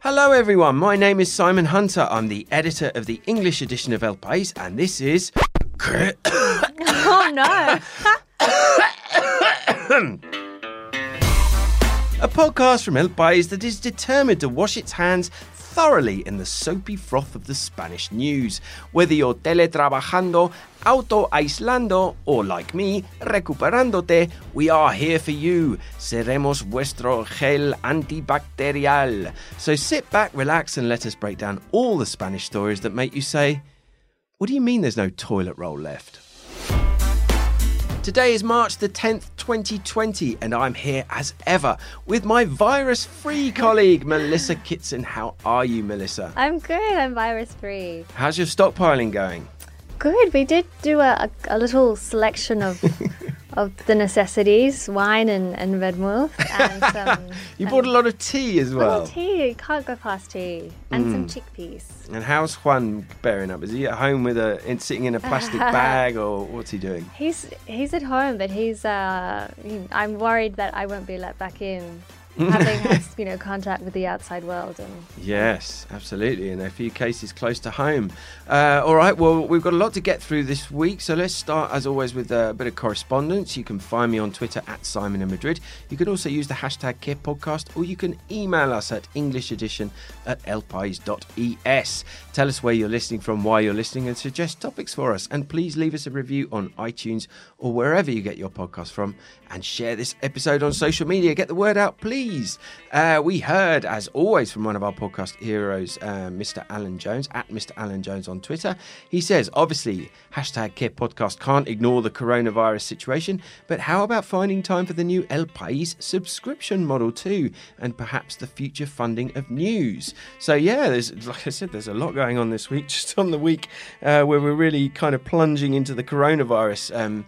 Hello, everyone. My name is Simon Hunter. I'm the editor of the English edition of El País, and this is. Oh no. A podcast from El País that is determined to wash its hands thoroughly in the soapy froth of the Spanish news. Whether you're teletrabajando, auto aislando, or like me, recuperándote, we are here for you. Seremos vuestro gel antibacterial. So sit back, relax, and let us break down all the Spanish stories that make you say, What do you mean there's no toilet roll left? Today is March the 10th, 2020, and I'm here as ever with my virus free colleague, Melissa Kitson. How are you, Melissa? I'm good. I'm virus free. How's your stockpiling going? Good. We did do a, a, a little selection of of the necessities, wine and, and vermouth. And some, You bought a lot of tea as well. well, tea. Can't go past tea. And some chickpeas. And how's Juan bearing up? Is he at home with a in, sitting in a plastic bag, or what's he doing? He's he's at home, but he's. Uh, he- I'm worried that I won't be let back in, having you know contact with the outside world. And Yes, absolutely, and a few cases close to home. Uh, all right, well, we've got a lot to get through this week, so let's start, as always, with a bit of correspondence. You can find me on Twitter at Simon in Madrid. You can also use the hashtag QuePodcast, or you can email us at EnglishEdition at elpais.es. Tell us where you're listening from, why you're listening, and suggest topics for us. And please leave us a review on iTunes or wherever you get your podcast from, and share this episode on social media. Get the word out, please. Uh, we heard, as always, from one of our podcast heroes, uh, Mr. Alan Jones, at Mr. Alan Jones on Twitter. He says, obviously, hashtag Qué Podcast can't ignore the coronavirus situation, but how about finding time for the new El País subscription model too, and perhaps the future funding of news? So, yeah, there's, like I said, there's a lot going on this week, just on the week uh, where we're really kind of plunging into the coronavirus. Um,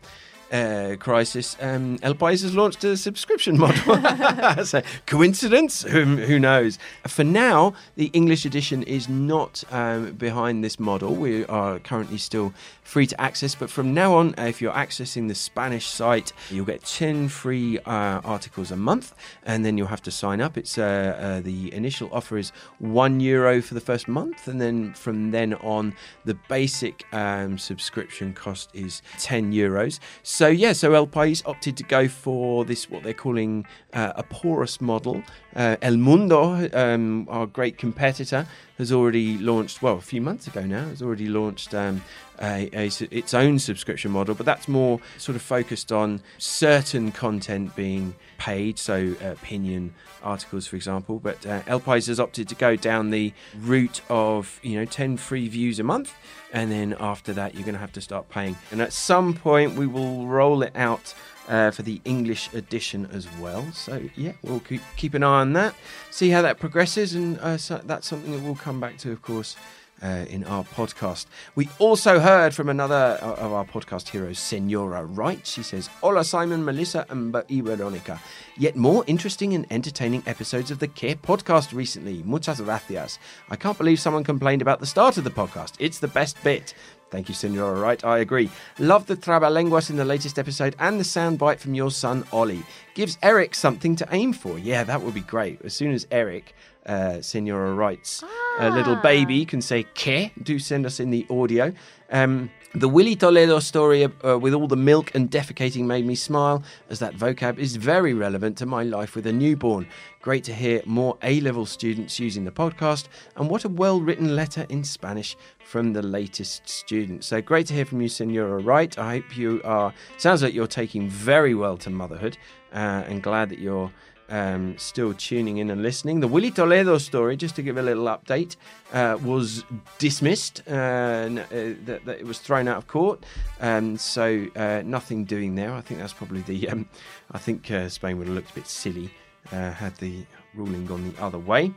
uh, crisis, um, El País has launched a subscription model. so, coincidence? Who, who knows? For now, the English edition is not um, behind this model. We are currently still free to access, but from now on, uh, if you're accessing the Spanish site, you'll get 10 free uh, articles a month, and then you'll have to sign up. It's uh, uh, the initial offer is one euro for the first month, and then from then on, the basic um, subscription cost is 10 euros. So yeah, so El País opted to go for this what they're calling uh, a porous model. Uh, El Mundo, um, our great competitor, has already launched. Well, a few months ago now, has already launched um, a, a its own subscription model, but that's more sort of focused on certain content being paid, so uh, opinion articles, for example. But uh, El País has opted to go down the route of you know ten free views a month, and then after that you're going to have to start paying. And at some point we will roll it out. Uh, for the English edition as well. So, yeah, we'll keep, keep an eye on that, see how that progresses, and uh, so that's something that we'll come back to, of course, uh, in our podcast. We also heard from another uh, of our podcast heroes, Senora Wright. She says, Hola, Simon, Melissa, and Veronica. Yet more interesting and entertaining episodes of the Qué podcast recently. Muchas gracias. I can't believe someone complained about the start of the podcast. It's the best bit. Thank you, Senora Wright, I agree. Love the trabalenguas in the latest episode and the soundbite from your son, Ollie. Gives Eric something to aim for. Yeah, that would be great. As soon as Eric, uh, Senora Wright's a little baby, can say que, do send us in the audio. Um, the Willy Toledo story uh, with all the milk and defecating made me smile, as that vocab is very relevant to my life with a newborn. Great to hear more A level students using the podcast, and what a well written letter in Spanish from the latest student. So great to hear from you, Senora Wright. I hope you are, sounds like you're taking very well to motherhood, uh, and glad that you're um, still tuning in and listening. The Willy Toledo story, just to give a little update, uh, was dismissed. Uh, uh, that, that it was thrown out of court. Um, so uh, nothing doing there. I think that's probably the. Um, I think uh, Spain would have looked a bit silly uh, had the ruling gone the other way.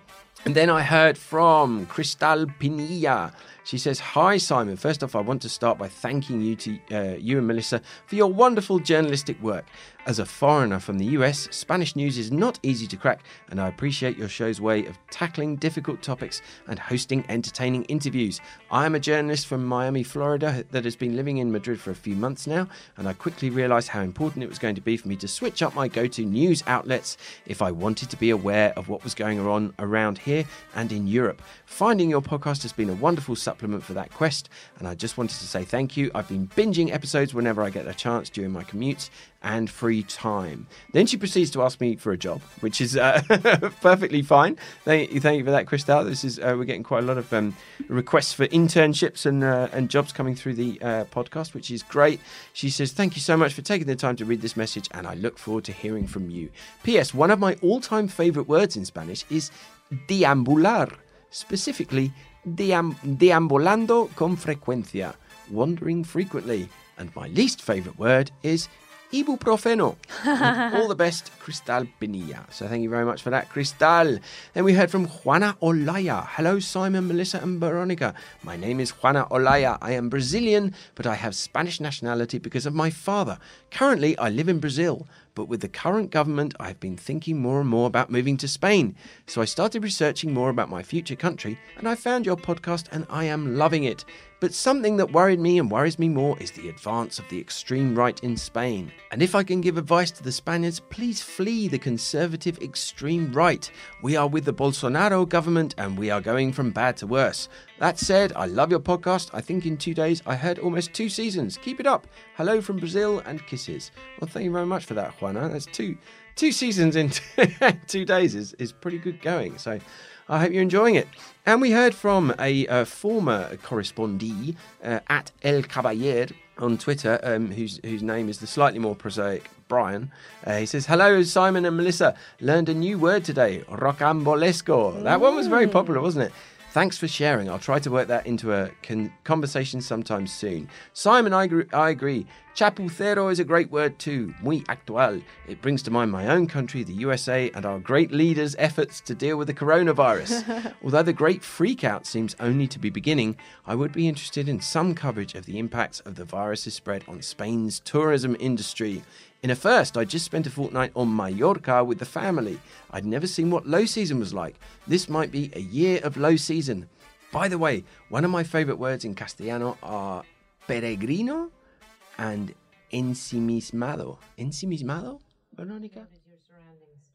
And then I heard from Cristal Pinilla. She says, Hi, Simon. First off, I want to start by thanking you to uh, you and Melissa for your wonderful journalistic work. As a foreigner from the US, Spanish news is not easy to crack, and I appreciate your show's way of tackling difficult topics and hosting entertaining interviews. I am a journalist from Miami, Florida, that has been living in Madrid for a few months now, and I quickly realized how important it was going to be for me to switch up my go to news outlets if I wanted to be aware of what was going on around here and in Europe. Finding your podcast has been a wonderful supplement for that quest, and I just wanted to say thank you. I've been binging episodes whenever I get a chance during my commutes and free time. Then she proceeds to ask me for a job, which is uh, perfectly fine. Thank you, thank you for that, Cristal. This is uh, we're getting quite a lot of um, requests for internships and uh, and jobs coming through the uh, podcast, which is great. She says, "Thank you so much for taking the time to read this message, and I look forward to hearing from you." P.S. One of my all-time favorite words in Spanish is deambular, specifically deam- deambulando con frecuencia, wandering frequently. And my least favorite word is ibuprofeno. All the best, Cristal Pinilla. So thank you very much for that, Cristal. Then we heard from Juana Olaya. Hello, Simon, Melissa, and Veronica. My name is Juana Olaya. I am Brazilian, but I have Spanish nationality because of my father. Currently, I live in Brazil. But with the current government, I've been thinking more and more about moving to Spain. So I started researching more about my future country, and I found your podcast, and I am loving it. But something that worried me and worries me more is the advance of the extreme right in Spain. And if I can give advice to the Spaniards, please flee the conservative extreme right. We are with the Bolsonaro government and we are going from bad to worse. That said, I love your podcast. I think in two days I heard almost two seasons. Keep it up. Hello from Brazil and kisses. Well, thank you very much for that, Juana. That's two two seasons in two days is, is pretty good going. So I hope you're enjoying it. And we heard from a, uh, former correspondee uh, at El Caballer on Twitter, um, whose, whose name is the slightly more prosaic Brian. Uh, he says, Hello, Simon and Melissa. Learned a new word today, rocambolesco. That one was very popular, wasn't it? Thanks for sharing. I'll try to work that into a con- conversation sometime soon. Simon, I agree, I agree. Chapucero is a great word too, muy actual. It brings to mind my own country, the USA, and our great leaders' efforts to deal with the coronavirus. Although the great freakout seems only to be beginning, I would be interested in some coverage of the impacts of the virus's spread on Spain's tourism industry. In a first, I just spent a fortnight on Mallorca with the family. I'd never seen what low season was like. This might be a year of low season. By the way, one of my favourite words in Castellano are peregrino and ensimismado. Ensimismado, Veronica?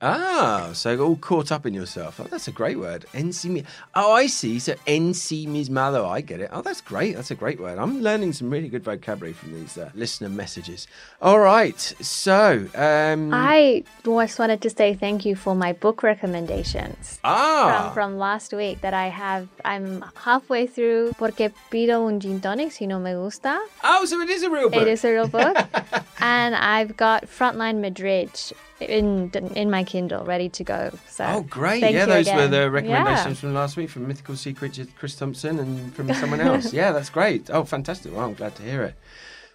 Ah, so all caught up in yourself. Oh, that's a great word. Ensimi- oh, I see. So ensimismado. I get it. Oh, that's great. That's a great word. I'm learning some really good vocabulary from these uh, listener messages. All right. So um, I just wanted to say thank you for my book recommendations ah, from, from last week that I have. I'm halfway through Porque pido un gin tonic si no me gusta. oh, so it is a real book. It is a real book. and I've got Frontline Madrid in in my Kindle ready to go. So Oh, great. yeah, those were the recommendations Yeah. from last week from Mythical Secret, Chris Thompson, and from someone else. yeah, that's great. Oh, fantastic. Well, I'm glad to hear it.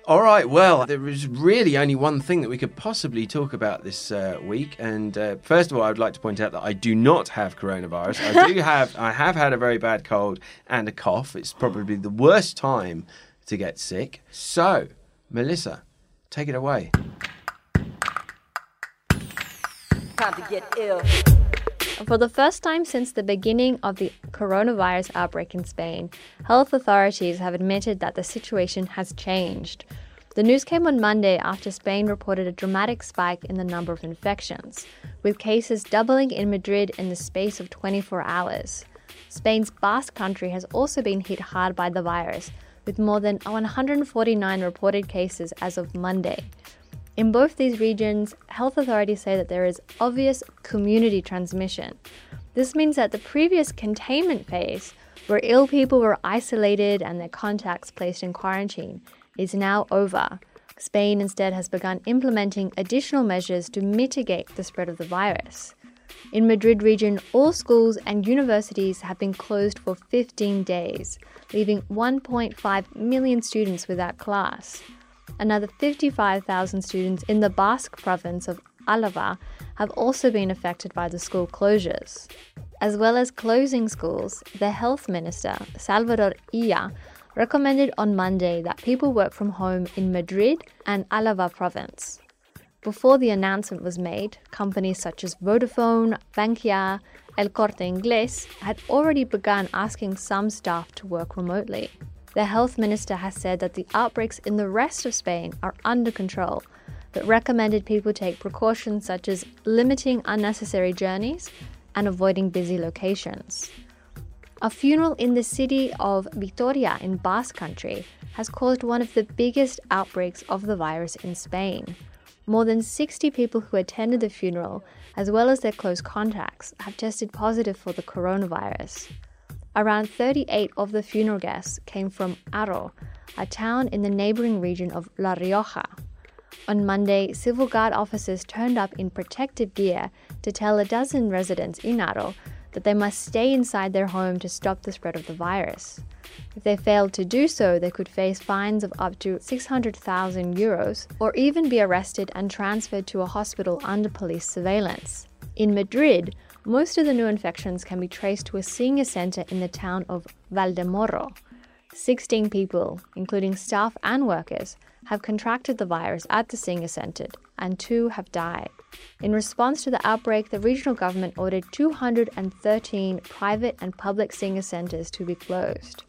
All right, well, there is really only one thing that we could possibly talk about this uh, week. And uh, first of all, I would like to point out that I do not have coronavirus. I do have, I have had a very bad cold and a cough. It's probably the worst time to get sick. So, Melissa, take it away. Time to get ill. For the first time since the beginning of the coronavirus outbreak in Spain, health authorities have admitted that the situation has changed. The news came on Monday after Spain reported a dramatic spike in the number of infections, with cases doubling in Madrid in the space of 24 hours. Spain's Basque country has also been hit hard by the virus, with more than 149 reported cases as of Monday. In both these regions, health authorities say that there is obvious community transmission. This means that the previous containment phase, where ill people were isolated and their contacts placed in quarantine, is now over. Spain instead has begun implementing additional measures to mitigate the spread of the virus. In Madrid region, all schools and universities have been closed for 15 days, leaving 1.5 million students without class. Another 55,000 students in the Basque province of Alava have also been affected by the school closures. As well as closing schools, the health minister, Salvador Illa, recommended on Monday that people work from home in Madrid and Alava province. Before the announcement was made, companies such as Vodafone, Bankia, El Corte Inglés had already begun asking some staff to work remotely. The health minister has said that the outbreaks in the rest of Spain are under control, but recommended people take precautions such as limiting unnecessary journeys and avoiding busy locations. A funeral in the city of Vitoria in Basque Country has caused one of the biggest outbreaks of the virus in Spain. More than 60 people who attended the funeral, as well as their close contacts, have tested positive for the coronavirus. Around 38 of the funeral guests came from Haro, a town in the neighboring region of La Rioja. On Monday, civil guard officers turned up in protective gear to tell a dozen residents in Haro that they must stay inside their home to stop the spread of the virus. If they failed to do so, they could face fines of up to 600,000 euros or even be arrested and transferred to a hospital under police surveillance. In Madrid, most of the new infections can be traced to a senior center in the town of Valdemoro. 16 people, including staff and workers, have contracted the virus at the senior center, and two have died. In response to the outbreak, the regional government ordered 213 private and public senior centers to be closed.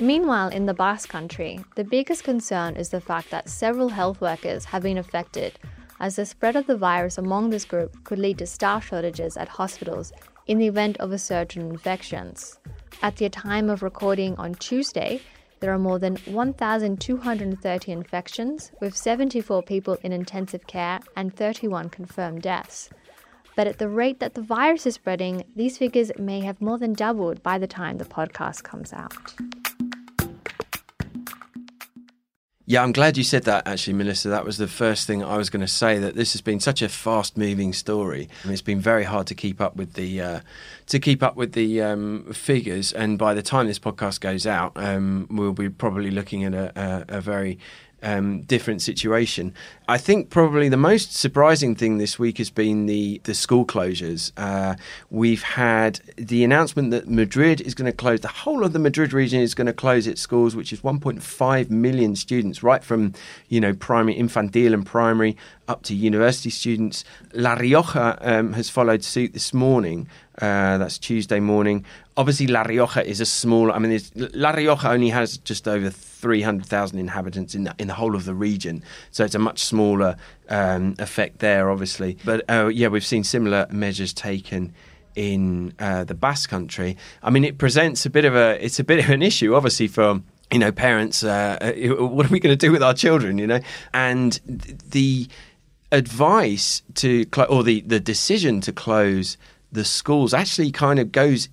Meanwhile, in the Basque Country, the biggest concern is the fact that several health workers have been affected, as the spread of the virus among this group could lead to staff shortages at hospitals in the event of a surge in infections. At the time of recording on Tuesday, there are more than 1,230 infections, with 74 people in intensive care and 31 confirmed deaths. But at the rate that the virus is spreading, these figures may have more than doubled by the time the podcast comes out. Yeah, I'm glad you said that, actually, Melissa. That was the first thing I was going to say. That this has been such a fast-moving story, and it's been very hard to keep up with the uh, to keep up with the um, figures. And by the time this podcast goes out, um, we'll be probably looking at a, a, a very um, different situation. I think probably the most surprising thing this week has been the the school closures. Uh, we've had the announcement that Madrid is going to close. The whole of the Madrid region is going to close its schools, which is 1.5 million students, right from you know primary, infantil, and primary up to university students. La Rioja um, has followed suit this morning. Uh, that's Tuesday morning. Obviously, La Rioja is a small. I mean, La Rioja only has just over 300,000 inhabitants in the, in the whole of the region, so it's a much smaller um, effect there, obviously. But uh, yeah, we've seen similar measures taken in uh, the Basque Country. I mean, it presents a bit of a it's a bit of an issue, obviously, for you know parents. Uh, uh what are we going to do with our children? You know, and the advice to or the the decision to close the schools actually kind of goes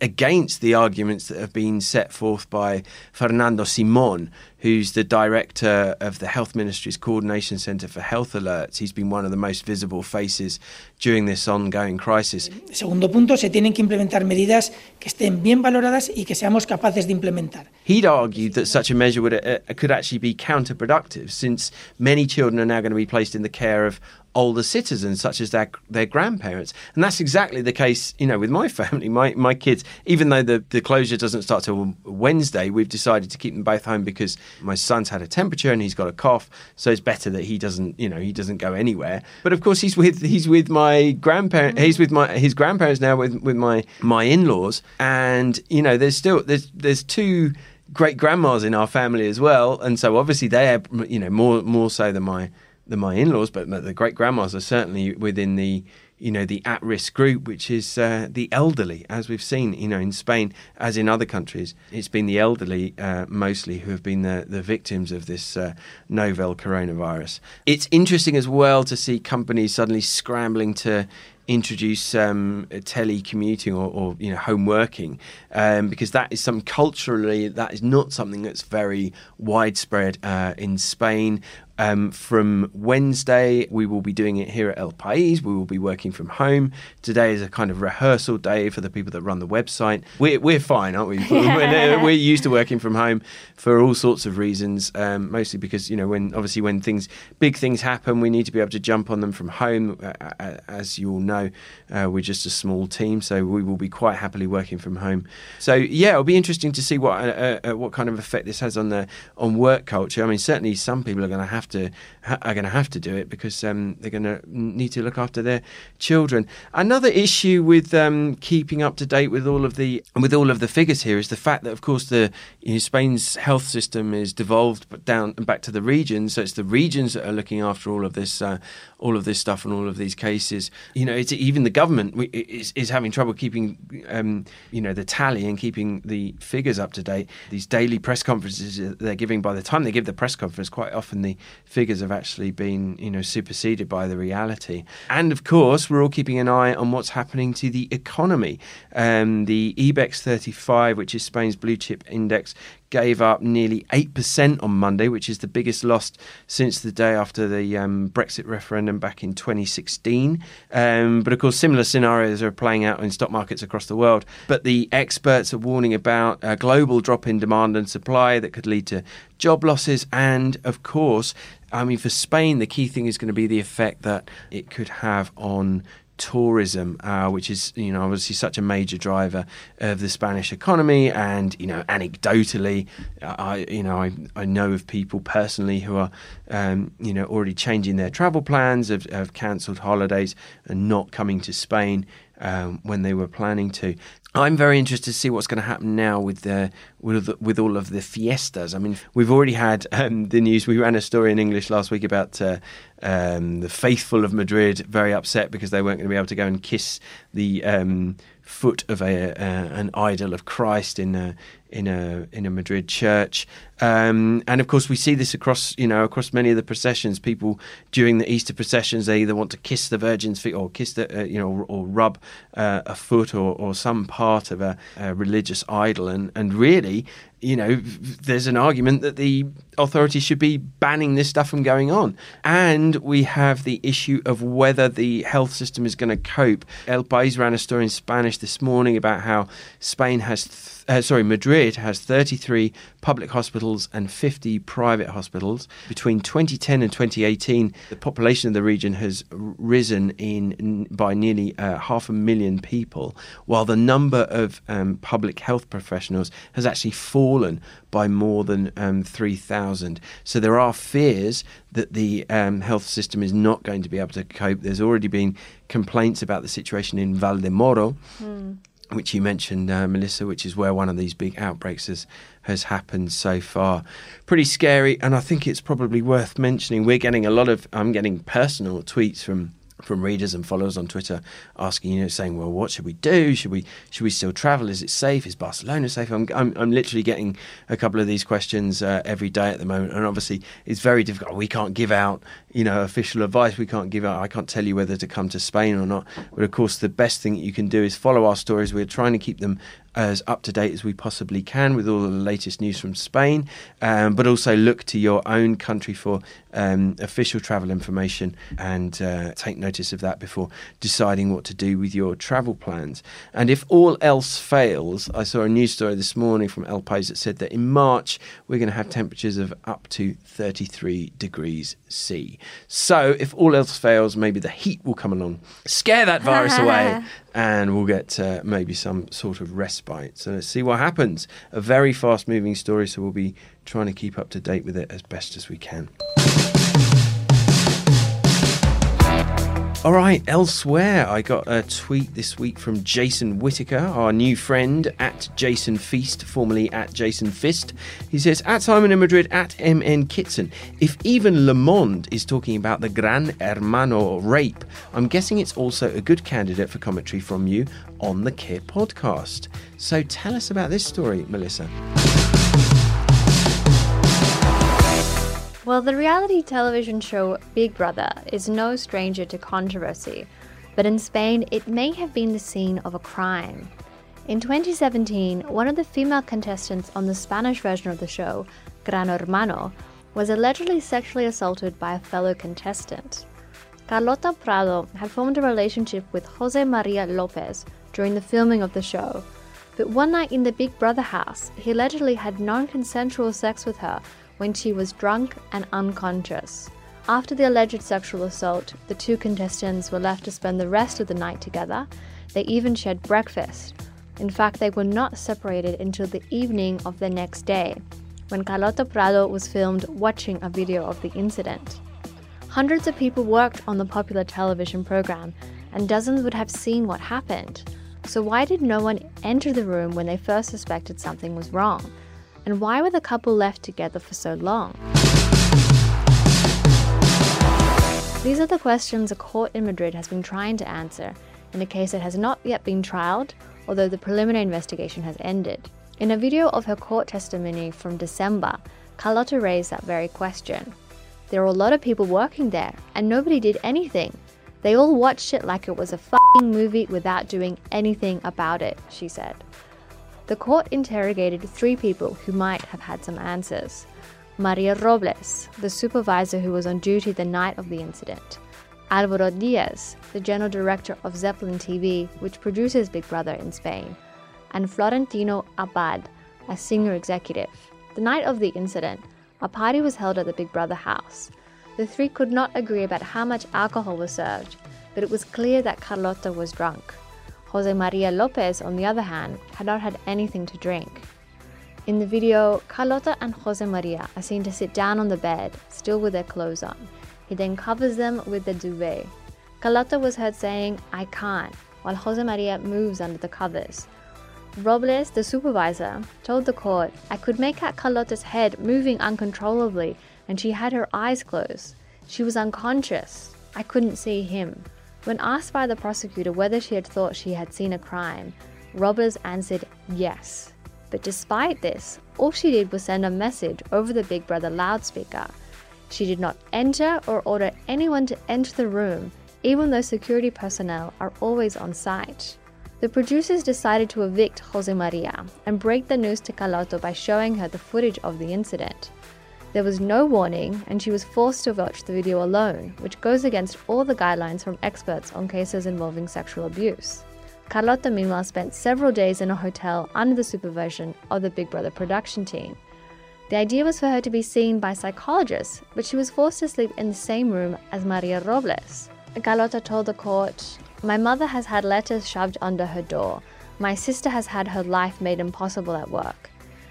against the arguments that have been set forth by Fernando Simon, who's the director of the Health Ministry's Coordination Centre for Health Alerts. He's been one of the most visible faces during this ongoing crisis. Segundo punto, se tienen que implementar medidas que estén bien valoradas y que seamos capaces de implementar. He'd argued that such a measure would, uh, could actually be counterproductive since many children are now going to be placed in the care of older citizens such as their their grandparents. And that's exactly the case you know with my family my my kids. Even though the the closure doesn't start till Wednesday we've decided to keep them both home because my son's had a temperature and he's got a cough. So it's better that he doesn't you know he doesn't go anywhere. But of course he's with he's with my grandparent mm-hmm. he's with my his grandparents now with with my my in-laws. And you know there's still there's there's two great grandmas in our family as well. And so obviously they are you know more more so than my than my in-laws, but the great grandmas are certainly within the you know the at-risk group, which is uh, the elderly, as we've seen, you know, in Spain as in other countries. It's been the elderly uh, mostly who have been the, the victims of this uh, novel coronavirus. It's interesting as well to see companies suddenly scrambling to introduce um, telecommuting or, or, you know home working um, because that is some culturally that is not something that's very widespread uh, in Spain Um, from Wednesday, we will be doing it here at El País. We will be working from home. Today is a kind of rehearsal day for the people that run the website. We're, we're fine, aren't we? we're, we're used to working from home for all sorts of reasons, um, mostly because, you know, when obviously when things, big things happen, we need to be able to jump on them from home. Uh, uh as you all know, uh, we're just a small team, so we will be quite happily working from home. So, yeah, it'll be interesting to see what, uh, uh, what kind of effect this has on the on work culture. I mean, certainly some people are going to have to ha- are going to have to do it because um, they're going to need to look after their children. Another issue with um, keeping up to date with all of the with all of the figures here is the fact that, of course, the you know, Spain's health system is devolved down and back to the regions. So it's the regions that are looking after all of this uh, all of this stuff and all of these cases. You know, it's even the government is, is having trouble keeping um, you know the tally and keeping the figures up to date. These daily press conferences they're giving by the time they give the press conference, quite often the figures have actually been, you know, superseded by the reality. And of course, we're all keeping an eye on what's happening to the economy. Um, the IBEX 35, which is Spain's blue chip index, gave up nearly 8% on Monday, which is the biggest loss since the day after the um, Brexit referendum back in 2016. Um, but of course, similar scenarios are playing out in stock markets across the world. But the experts are warning about a global drop in demand and supply that could lead to job losses. And of course, I mean, for Spain, the key thing is going to be the effect that it could have on tourism, uh, which is you know obviously such a major driver of the Spanish economy. And you know, anecdotally, I you know I, I know of people personally who are um, you know already changing their travel plans, have, have cancelled holidays and not coming to Spain um, when they were planning to. I'm very interested to see what's going to happen now with the with, with all of the fiestas. I mean, we've already had um, the news. We ran a story in English last week about uh, um, the faithful of Madrid very upset because they weren't going to be able to go and kiss the um, foot of a, uh, an idol of Christ in a, in a in a Madrid church. Um, and of course, we see this across you know across many of the processions. People during the Easter processions, they either want to kiss the Virgin's feet or kiss the uh, you know or, or rub uh, a foot or, or some part of a, a religious idol. And and really, you know, there's an argument that the authorities should be banning this stuff from going on. And we have the issue of whether the health system is going to cope. El País ran a story in Spanish this morning about how Spain has. Th- uh, sorry, Madrid has 33 public hospitals and 50 private hospitals. Between 2010 and 2018, the population of the region has risen in by nearly uh, half a million people, while the number of um, public health professionals has actually fallen by more than um, 3,000. So there are fears that the um, health system is not going to be able to cope. There's already been complaints about the situation in Valdemoro. Mm which you mentioned, uh, Melissa, which is where one of these big outbreaks has, has happened so far. Pretty scary, and I think it's probably worth mentioning. We're getting a lot of, I'm getting personal tweets from from readers and followers on Twitter asking, you know, saying, "Well, what should we do? Should we should we still travel? Is it safe? Is Barcelona safe?" I'm I'm, I'm literally getting a couple of these questions uh, every day at the moment, and obviously it's very difficult. We can't give out, you know, official advice. We can't give out. I can't tell you whether to come to Spain or not. But of course, the best thing you can do is follow our stories. We're trying to keep them as up to date as we possibly can with all the latest news from Spain, um, but also look to your own country for um, official travel information and uh, take notice of that before deciding what to do with your travel plans. And if all else fails, I saw a news story this morning from El País that said that in March we're going to have temperatures of up to 33 degrees C. So if all else fails, maybe the heat will come along, scare that virus away, and we'll get uh, maybe some sort of respite. So let's see what happens. A very fast moving story, so we'll be trying to keep up to date with it as best as we can. All right, elsewhere, I got a tweet this week from Jason Whitaker, our new friend at Jason Feast, formerly at Jason Fist. He says, At Simon in Madrid, at MN Kitson, if even Le Monde is talking about the Gran Hermano rape, I'm guessing it's also a good candidate for commentary from you on the Qué podcast. So tell us about this story, Melissa. Well, the reality television show Big Brother is no stranger to controversy, but in Spain it may have been the scene of a crime. In 2017, one of the female contestants on the Spanish version of the show, Gran Hermano, was allegedly sexually assaulted by a fellow contestant. Carlota Prado had formed a relationship with Jose Maria Lopez during the filming of the show, but one night in the Big Brother house, he allegedly had non consensual sex with her when she was drunk and unconscious. After the alleged sexual assault, the two contestants were left to spend the rest of the night together. They even shared breakfast. In fact, they were not separated until the evening of the next day, when Carlota Prado was filmed watching a video of the incident. Hundreds of people worked on the popular television program, and dozens would have seen what happened. So, why did no one enter the room when they first suspected something was wrong? And why were the couple left together for so long? These are the questions a court in Madrid has been trying to answer in a case that has not yet been trialed, although the preliminary investigation has ended. In a video of her court testimony from December, Carlota raised that very question. There were a lot of people working there, and nobody did anything. They all watched it like it was a fucking movie without doing anything about it, she said. The court interrogated three people who might have had some answers. Maria Robles, the supervisor who was on duty the night of the incident. Alvaro Diaz, the general director of Zeppelin TV, which produces Big Brother in Spain. And Florentino Abad, a senior executive. The night of the incident, a party was held at the Big Brother house. The three could not agree about how much alcohol was served, but it was clear that Carlota was drunk. Jose Maria Lopez, on the other hand, had not had anything to drink. In the video, Carlota and Jose Maria are seen to sit down on the bed, still with their clothes on. He then covers them with the duvet. Carlota was heard saying, I can't, while Jose Maria moves under the covers. Robles, the supervisor, told the court, I could make out Carlota's head moving uncontrollably and she had her eyes closed. She was unconscious. I couldn't see him. When asked by the prosecutor whether she had thought she had seen a crime, Robles answered yes. But despite this, all she did was send a message over the Big Brother loudspeaker. She did not enter or order anyone to enter the room, even though security personnel are always on site. The producers decided to evict Jose Maria and break the news to Carlota by showing her the footage of the incident. There was no warning, and she was forced to watch the video alone, which goes against all the guidelines from experts on cases involving sexual abuse. Carlota, meanwhile, spent several days in a hotel under the supervision of the Big Brother production team. The idea was for her to be seen by psychologists, but she was forced to sleep in the same room as Maria Robles. Carlota told the court, My mother has had letters shoved under her door. My sister has had her life made impossible at work.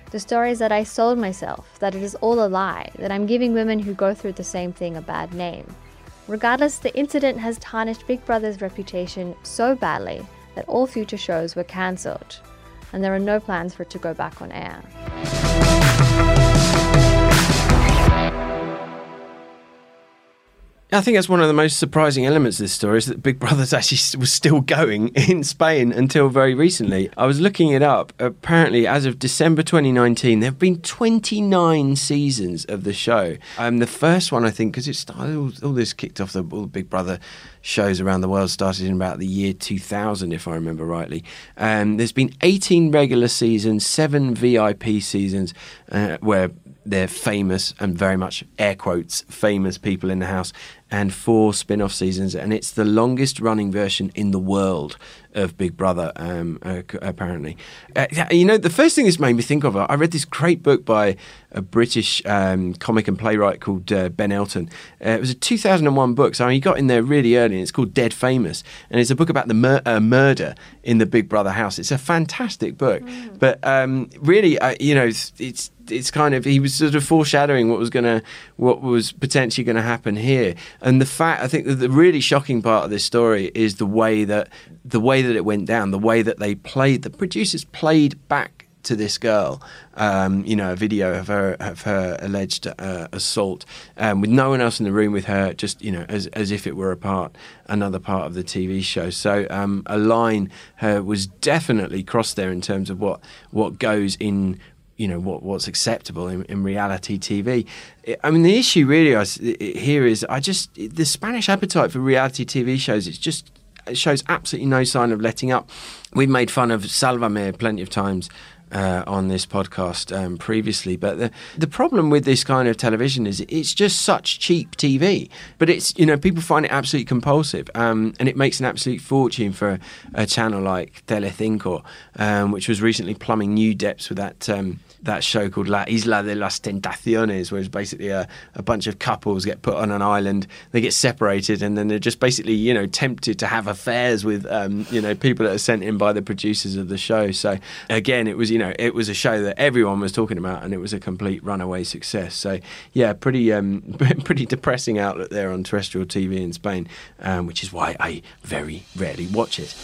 The story is that I sold myself, that it is all a lie, that I'm giving women who go through the same thing a bad name. Regardless, the incident has tarnished Big Brother's reputation so badly that all future shows were cancelled, and there are no plans for it to go back on air. I think that's one of the most surprising elements of this story is that Big Brother's actually was still going in Spain until very recently. I was looking it up. Apparently, as of December 2019, there have been 29 seasons of the show. Um, the first one, I think, because it started, all, all, this kicked off the, all the Big Brother shows around the world started in about the year 2000, if I remember rightly. Um, there's been 18 regular seasons, seven VIP seasons, uh, where they're famous and very much air quotes famous people in the house and four spin-off seasons and it's the longest running version in the world of big brother um, uh, apparently. Uh, you know the first thing this made me think of i read this great book by a british um, comic and playwright called uh, ben elton uh, it was a 2001 book so he got in there really early and it's called dead famous and it's a book about the mur- uh, murder in the big brother house it's a fantastic book mm. but um, really uh, you know it's, it's it's kind of he was sort of foreshadowing what was gonna what was potentially going to happen here. And the fact I think that the really shocking part of this story is the way that the way that it went down, the way that they played the producers played back to this girl, um, you know, a video of her of her alleged uh, assault, um, with no one else in the room with her, just you know, as as if it were a part, another part of the TV show. So um, a line uh, was definitely crossed there in terms of what what goes in you know what what's acceptable in, in reality TV. I mean, the issue really I, here is I just the Spanish appetite for reality TV shows. It's just it shows absolutely no sign of letting up. We've made fun of Salvame plenty of times uh, on this podcast um, previously. But the, the problem with this kind of television is it's just such cheap TV. But it's, you know, people find it absolutely compulsive um, and it makes an absolute fortune for a, channel like Telecinco, um, which was recently plumbing new depths with that. Um, that show called La Isla de las Tentaciones, where it's basically a, a bunch of couples get put on an island, they get separated, and then they're just basically, you know, tempted to have affairs with, um, you know, people that are sent in by the producers of the show. So again, it was, you know, it was a show that everyone was talking about, and it was a complete runaway success. So yeah, pretty, um, pretty depressing outlook there on terrestrial TV in Spain, um, which is why I very rarely watch it.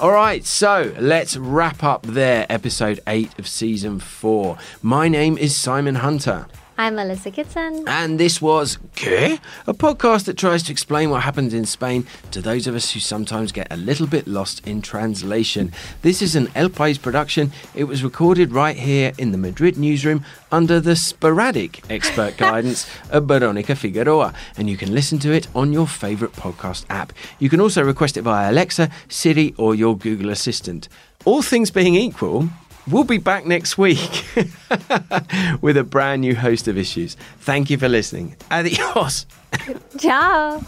All right, so let's wrap up there, episode 8 of season 4. My name is Simon Hunter. I'm Melissa Kitson. And this was ¿Qué? A podcast that tries to explain what happens in Spain to those of us who sometimes get a little bit lost in translation. This is an El País production. It was recorded right here in the Madrid newsroom under the sporadic expert guidance of Veronica Figueroa, and you can listen to it on your favorite podcast app. You can also request it via Alexa, Siri, or your Google Assistant. All things being equal, We'll be back next week with a brand new host of issues. Thank you for listening. Adios. Ciao.